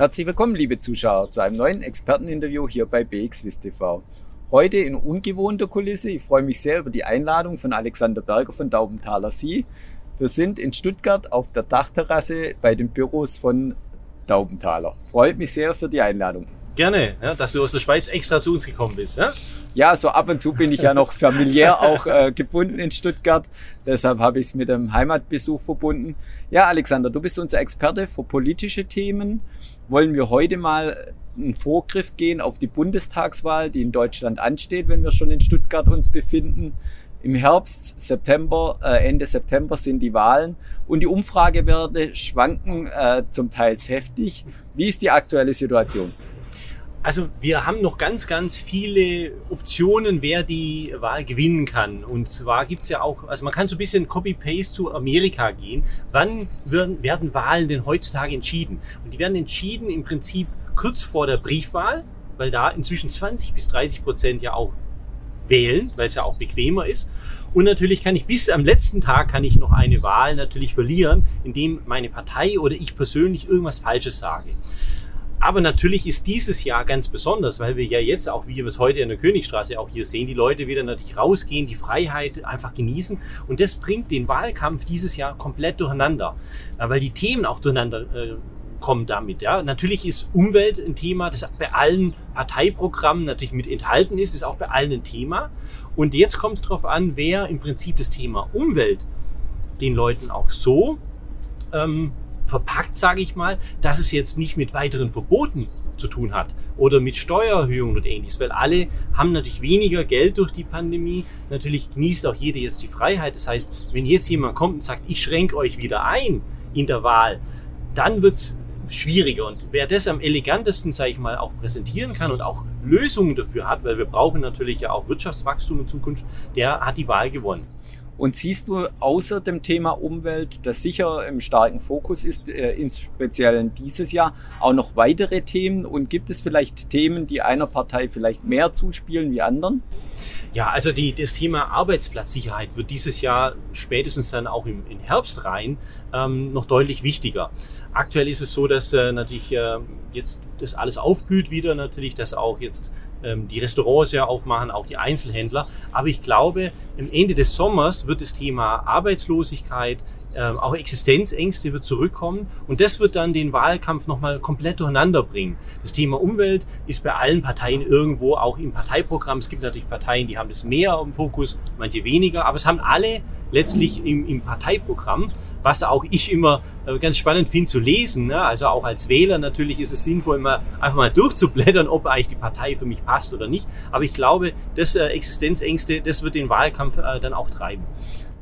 Herzlich willkommen, liebe Zuschauer, zu einem neuen Experteninterview hier bei BXWIS TV. Heute in ungewohnter Kulisse. Ich freue mich sehr über die Einladung von Alexander Berger von Daubenthaler Sie. Wir sind in Stuttgart auf der Dachterrasse bei den Büros von Daubenthaler. Freut mich sehr für die Einladung. Gerne, ja, dass du aus der Schweiz extra zu uns gekommen bist. Ja? Ja, so ab und zu bin ich ja noch familiär auch äh, gebunden in Stuttgart. Deshalb habe ich es mit dem Heimatbesuch verbunden. Ja, Alexander, du bist unser Experte für politische Themen. Wollen wir heute mal einen Vorgriff gehen auf die Bundestagswahl, die in Deutschland ansteht, wenn wir schon in Stuttgart uns befinden. Im Herbst, September, äh, Ende September sind die Wahlen und die Umfragewerte schwanken äh, zum Teils heftig. Wie ist die aktuelle Situation? Also wir haben noch ganz, ganz viele Optionen, wer die Wahl gewinnen kann. Und zwar gibt's ja auch, also man kann so ein bisschen Copy-Paste zu Amerika gehen. Wann werden, werden Wahlen denn heutzutage entschieden? Und die werden entschieden im Prinzip kurz vor der Briefwahl, weil da inzwischen 20 bis 30 Prozent ja auch wählen, weil es ja auch bequemer ist. Und natürlich kann ich bis am letzten Tag kann ich noch eine Wahl natürlich verlieren, indem meine Partei oder ich persönlich irgendwas Falsches sage. Aber natürlich ist dieses Jahr ganz besonders, weil wir ja jetzt auch, wie wir es heute in der Königstraße auch hier sehen, die Leute wieder natürlich rausgehen, die Freiheit einfach genießen. Und das bringt den Wahlkampf dieses Jahr komplett durcheinander, weil die Themen auch durcheinander äh, kommen damit. Ja, natürlich ist Umwelt ein Thema, das bei allen Parteiprogrammen natürlich mit enthalten ist, ist auch bei allen ein Thema. Und jetzt kommt es darauf an, wer im Prinzip das Thema Umwelt den Leuten auch so ähm, verpackt, sage ich mal, dass es jetzt nicht mit weiteren Verboten zu tun hat oder mit Steuererhöhungen und ähnliches, weil alle haben natürlich weniger Geld durch die Pandemie. Natürlich genießt auch jeder jetzt die Freiheit. Das heißt, wenn jetzt jemand kommt und sagt, ich schränke euch wieder ein in der Wahl, dann wird's schwieriger. Und wer das am elegantesten, sage ich mal, auch präsentieren kann und auch Lösungen dafür hat, weil wir brauchen natürlich ja auch Wirtschaftswachstum in Zukunft, der hat die Wahl gewonnen. Und siehst du außer dem Thema Umwelt, das sicher im starken Fokus ist, äh, speziellen dieses Jahr, auch noch weitere Themen? Und gibt es vielleicht Themen, die einer Partei vielleicht mehr zuspielen wie anderen? Ja, also die, das Thema Arbeitsplatzsicherheit wird dieses Jahr spätestens dann auch im, im Herbst rein ähm, noch deutlich wichtiger. Aktuell ist es so, dass äh, natürlich äh, jetzt das alles aufblüht wieder, natürlich, dass auch jetzt ähm, die Restaurants ja aufmachen, auch die Einzelhändler. Aber ich glaube, am Ende des Sommers wird das Thema Arbeitslosigkeit, ähm, auch Existenzängste wird zurückkommen und das wird dann den Wahlkampf nochmal komplett durcheinander bringen. Das Thema Umwelt ist bei allen Parteien irgendwo auch im Parteiprogramm. Es gibt natürlich Parteien, die haben das mehr im Fokus, manche weniger, aber es haben alle letztlich im, im Parteiprogramm, was auch ich immer äh, ganz spannend finde zu lesen. Ne? Also auch als Wähler natürlich ist es sinnvoll, immer einfach mal durchzublättern, ob eigentlich die Partei für mich passt oder nicht. Aber ich glaube, das äh, Existenzängste, das wird den Wahlkampf äh, dann auch treiben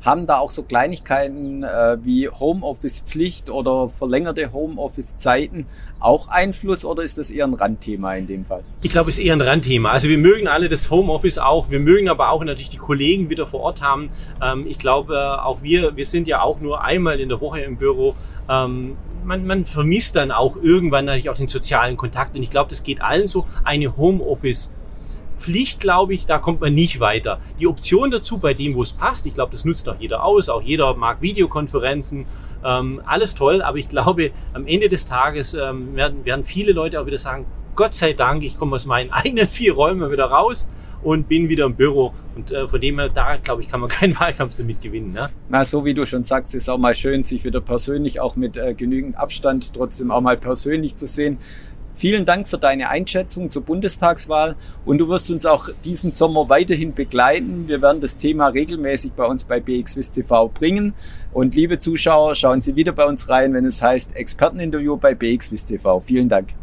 haben da auch so Kleinigkeiten äh, wie Homeoffice-Pflicht oder verlängerte Homeoffice-Zeiten auch Einfluss oder ist das eher ein Randthema in dem Fall? Ich glaube, es ist eher ein Randthema. Also wir mögen alle das Homeoffice auch. Wir mögen aber auch natürlich die Kollegen wieder vor Ort haben. Ähm, ich glaube, äh, auch wir, wir sind ja auch nur einmal in der Woche im Büro. Ähm, man, man vermisst dann auch irgendwann natürlich auch den sozialen Kontakt. Und ich glaube, das geht allen so. Eine Homeoffice- Pflicht, glaube ich, da kommt man nicht weiter. Die Option dazu, bei dem, wo es passt, ich glaube, das nutzt auch jeder aus, auch jeder mag Videokonferenzen, ähm, alles toll, aber ich glaube, am Ende des Tages ähm, werden, werden viele Leute auch wieder sagen, Gott sei Dank, ich komme aus meinen eigenen vier Räumen wieder raus und bin wieder im Büro. Und äh, von dem her, da glaube ich, kann man keinen Wahlkampf damit gewinnen. Ne? Na, so wie du schon sagst, ist auch mal schön, sich wieder persönlich, auch mit äh, genügend Abstand, trotzdem auch mal persönlich zu sehen. Vielen Dank für deine Einschätzung zur Bundestagswahl und du wirst uns auch diesen Sommer weiterhin begleiten. Wir werden das Thema regelmäßig bei uns bei BXWIS TV bringen. Und liebe Zuschauer, schauen Sie wieder bei uns rein, wenn es heißt Experteninterview bei BXWIS TV. Vielen Dank.